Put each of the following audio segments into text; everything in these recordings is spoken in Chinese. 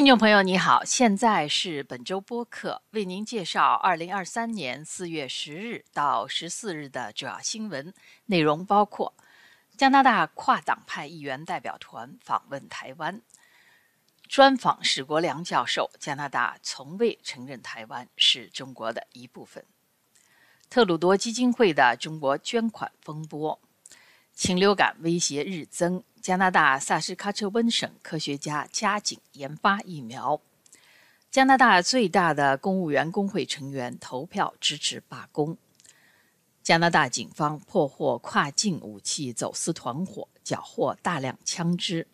听众朋友，你好，现在是本周播客，为您介绍二零二三年四月十日到十四日的主要新闻内容，包括加拿大跨党派议员代表团访问台湾，专访史国良教授，加拿大从未承认台湾是中国的一部分；特鲁多基金会的中国捐款风波，禽流感威胁日增。加拿大萨斯喀彻温省科学家加紧研发疫苗。加拿大最大的公务员工会成员投票支持罢工。加拿大警方破获跨境武器走私团伙，缴获大量枪支。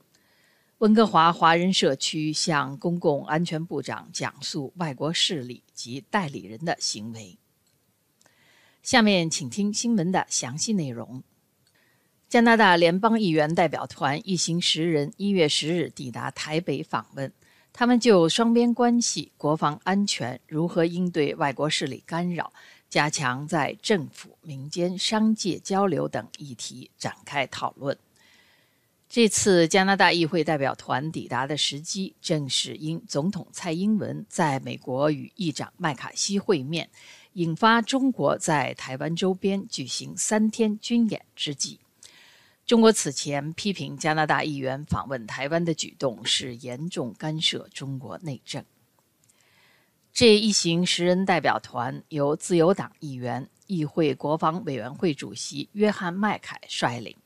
温哥华华人社区向公共安全部长讲述外国势力及代理人的行为。下面请听新闻的详细内容。加拿大联邦议员代表团一行十人一月十日抵达台北访问，他们就双边关系、国防安全、如何应对外国势力干扰、加强在政府、民间、商界交流等议题展开讨论。这次加拿大议会代表团抵达的时机，正是因总统蔡英文在美国与议长麦卡锡会面，引发中国在台湾周边举行三天军演之际。中国此前批评加拿大议员访问台湾的举动是严重干涉中国内政。这一行十人代表团由自由党议员、议会国防委员会主席约翰·麦凯率领，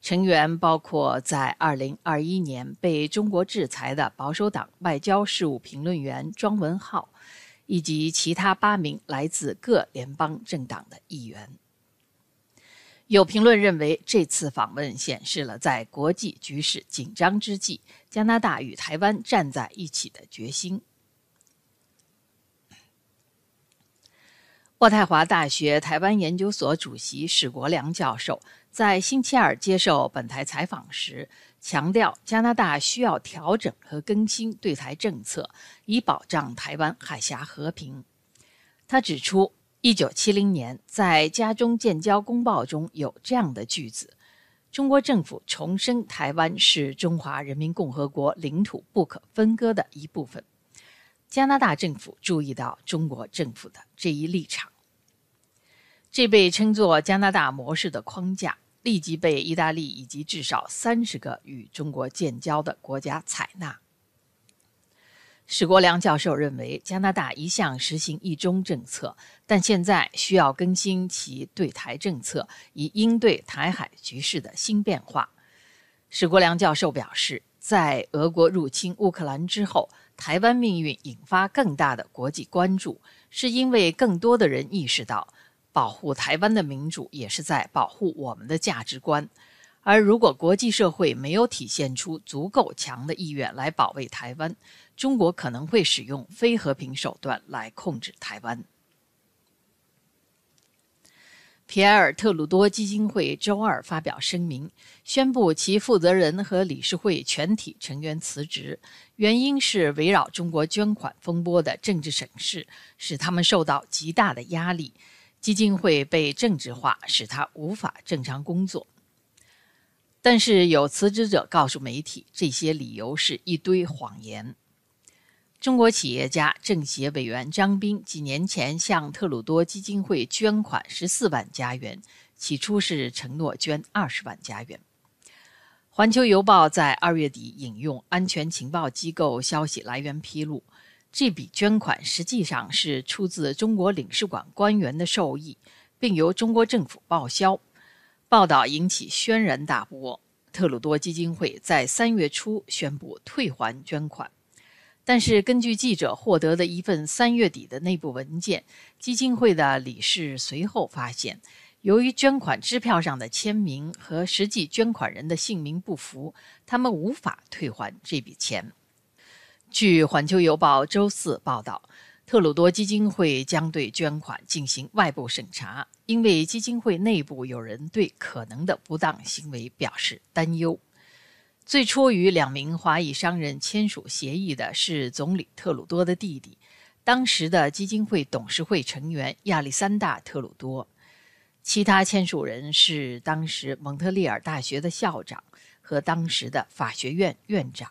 成员包括在2021年被中国制裁的保守党外交事务评论员庄文浩，以及其他八名来自各联邦政党的议员。有评论认为，这次访问显示了在国际局势紧张之际，加拿大与台湾站在一起的决心。渥太华大学台湾研究所主席史国良教授在星期二接受本台采访时强调，加拿大需要调整和更新对台政策，以保障台湾海峡和平。他指出。一九七零年，在家中建交公报中有这样的句子：“中国政府重申台湾是中华人民共和国领土不可分割的一部分。”加拿大政府注意到中国政府的这一立场，这被称作加拿大模式的框架立即被意大利以及至少三十个与中国建交的国家采纳。史国良教授认为，加拿大一向实行一中政策，但现在需要更新其对台政策，以应对台海局势的新变化。史国良教授表示，在俄国入侵乌克兰之后，台湾命运引发更大的国际关注，是因为更多的人意识到，保护台湾的民主也是在保护我们的价值观。而如果国际社会没有体现出足够强的意愿来保卫台湾，中国可能会使用非和平手段来控制台湾。皮埃尔·特鲁多基金会周二发表声明，宣布其负责人和理事会全体成员辞职，原因是围绕中国捐款风波的政治审视使他们受到极大的压力，基金会被政治化，使他无法正常工作。但是有辞职者告诉媒体，这些理由是一堆谎言。中国企业家政协委员张斌几年前向特鲁多基金会捐款十四万加元，起初是承诺捐二十万加元。环球邮报在二月底引用安全情报机构消息来源披露，这笔捐款实际上是出自中国领事馆官员的授意，并由中国政府报销。报道引起轩然大波。特鲁多基金会在三月初宣布退还捐款，但是根据记者获得的一份三月底的内部文件，基金会的理事随后发现，由于捐款支票上的签名和实际捐款人的姓名不符，他们无法退还这笔钱。据《环球邮报》周四报道。特鲁多基金会将对捐款进行外部审查，因为基金会内部有人对可能的不当行为表示担忧。最初与两名华裔商人签署协议的是总理特鲁多的弟弟，当时的基金会董事会成员亚历山大·特鲁多。其他签署人是当时蒙特利尔大学的校长和当时的法学院院长。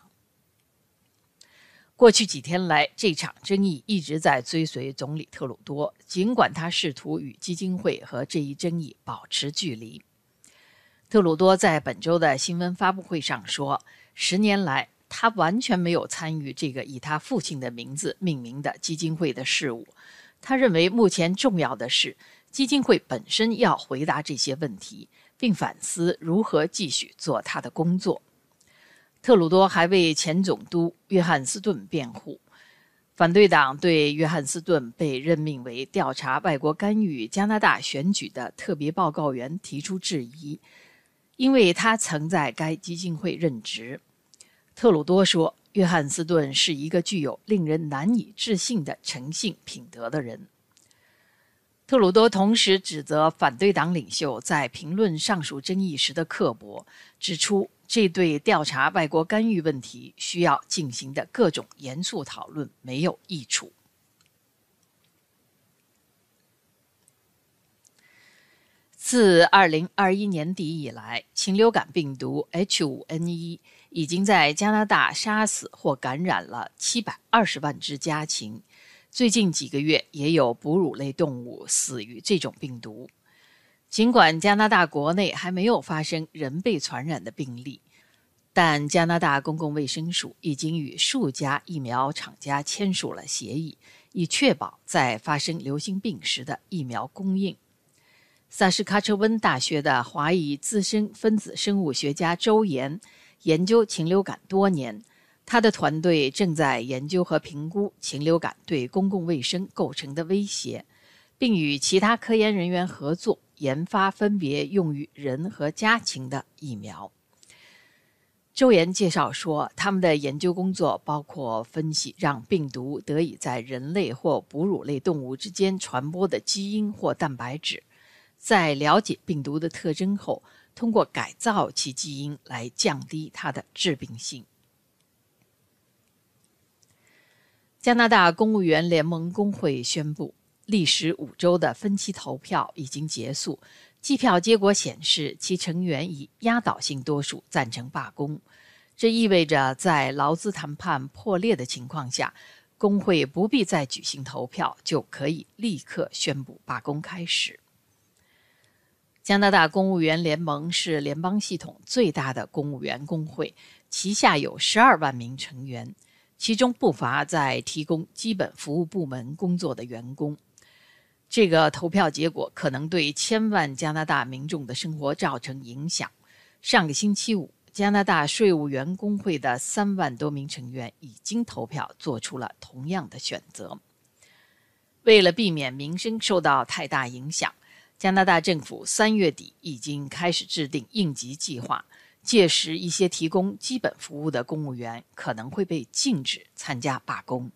过去几天来，这场争议一直在追随总理特鲁多，尽管他试图与基金会和这一争议保持距离。特鲁多在本周的新闻发布会上说：“十年来，他完全没有参与这个以他父亲的名字命名的基金会的事务。他认为，目前重要的是基金会本身要回答这些问题，并反思如何继续做他的工作。”特鲁多还为前总督约翰斯顿辩护。反对党对约翰斯顿被任命为调查外国干预加拿大选举的特别报告员提出质疑，因为他曾在该基金会任职。特鲁多说，约翰斯顿是一个具有令人难以置信的诚信品德的人。特鲁多同时指责反对党领袖在评论上述争议时的刻薄，指出。这对调查外国干预问题需要进行的各种严肃讨论没有益处。自二零二一年底以来，禽流感病毒 H5N1 已经在加拿大杀死或感染了七百二十万只家禽。最近几个月，也有哺乳类动物死于这种病毒。尽管加拿大国内还没有发生人被传染的病例，但加拿大公共卫生署已经与数家疫苗厂家签署了协议，以确保在发生流行病时的疫苗供应。萨什喀彻温大学的华裔资深分子生物学家周岩研究禽流感多年，他的团队正在研究和评估禽流感对公共卫生构成的威胁，并与其他科研人员合作。研发分别用于人和家禽的疫苗。周岩介绍说，他们的研究工作包括分析让病毒得以在人类或哺乳类动物之间传播的基因或蛋白质，在了解病毒的特征后，通过改造其基因来降低它的致病性。加拿大公务员联盟工会宣布。历时五周的分期投票已经结束，计票结果显示，其成员以压倒性多数赞成罢工。这意味着，在劳资谈判破裂的情况下，工会不必再举行投票，就可以立刻宣布罢工开始。加拿大公务员联盟是联邦系统最大的公务员工会，旗下有十二万名成员，其中不乏在提供基本服务部门工作的员工。这个投票结果可能对千万加拿大民众的生活造成影响。上个星期五，加拿大税务员工会的三万多名成员已经投票做出了同样的选择。为了避免民生受到太大影响，加拿大政府三月底已经开始制定应急计划。届时，一些提供基本服务的公务员可能会被禁止参加罢工。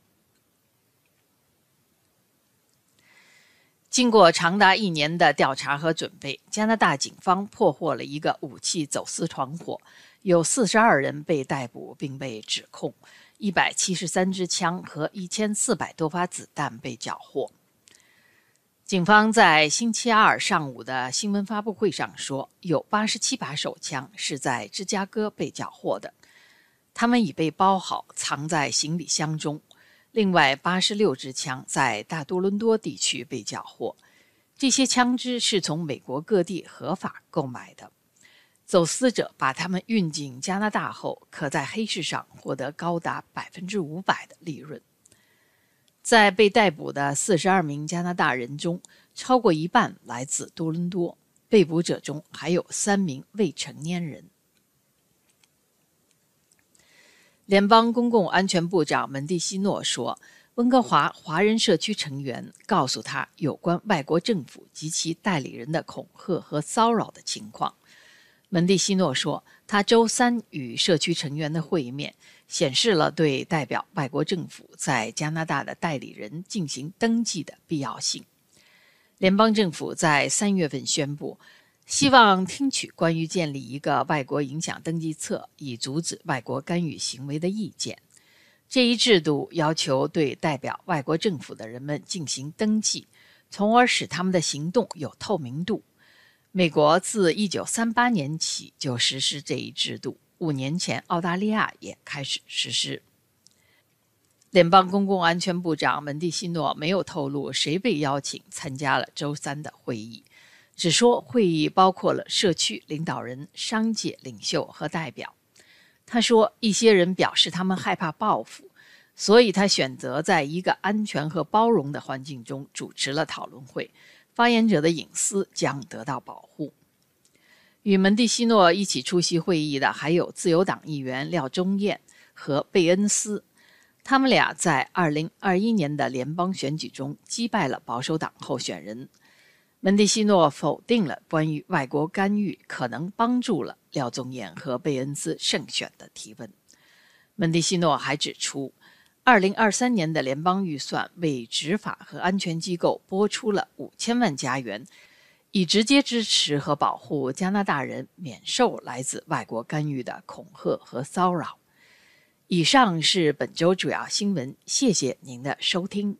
经过长达一年的调查和准备，加拿大警方破获了一个武器走私团伙，有四十二人被逮捕并被指控，一百七十三支枪和一千四百多发子弹被缴获。警方在星期二上午的新闻发布会上说，有八十七把手枪是在芝加哥被缴获的，他们已被包好，藏在行李箱中。另外，八十六支枪在大多伦多地区被缴获。这些枪支是从美国各地合法购买的。走私者把它们运进加拿大后，可在黑市上获得高达百分之五百的利润。在被逮捕的四十二名加拿大人中，超过一半来自多伦多。被捕者中还有三名未成年人。联邦公共安全部长门蒂西诺说：“温哥华华人社区成员告诉他有关外国政府及其代理人的恐吓和骚扰的情况。”门蒂西诺说：“他周三与社区成员的会面显示了对代表外国政府在加拿大的代理人进行登记的必要性。”联邦政府在三月份宣布。希望听取关于建立一个外国影响登记册以阻止外国干预行为的意见。这一制度要求对代表外国政府的人们进行登记，从而使他们的行动有透明度。美国自1938年起就实施这一制度，五年前澳大利亚也开始实施。联邦公共安全部长门蒂西诺没有透露谁被邀请参加了周三的会议，只说会议包括了社区领导人、商界领袖和代表。他说，一些人表示他们害怕报复，所以他选择在一个安全和包容的环境中主持了讨论会，发言者的隐私将得到保护。与门蒂西诺一起出席会议的还有自由党议员廖忠彦和贝恩斯。他们俩在2021年的联邦选举中击败了保守党候选人。门蒂西诺否定了关于外国干预可能帮助了廖宗彦和贝恩斯胜选的提问。门蒂西诺还指出二零二三年的联邦预算为执法和安全机构拨出了五千万加元，以直接支持和保护加拿大人免受来自外国干预的恐吓和骚扰。以上是本周主要新闻，谢谢您的收听。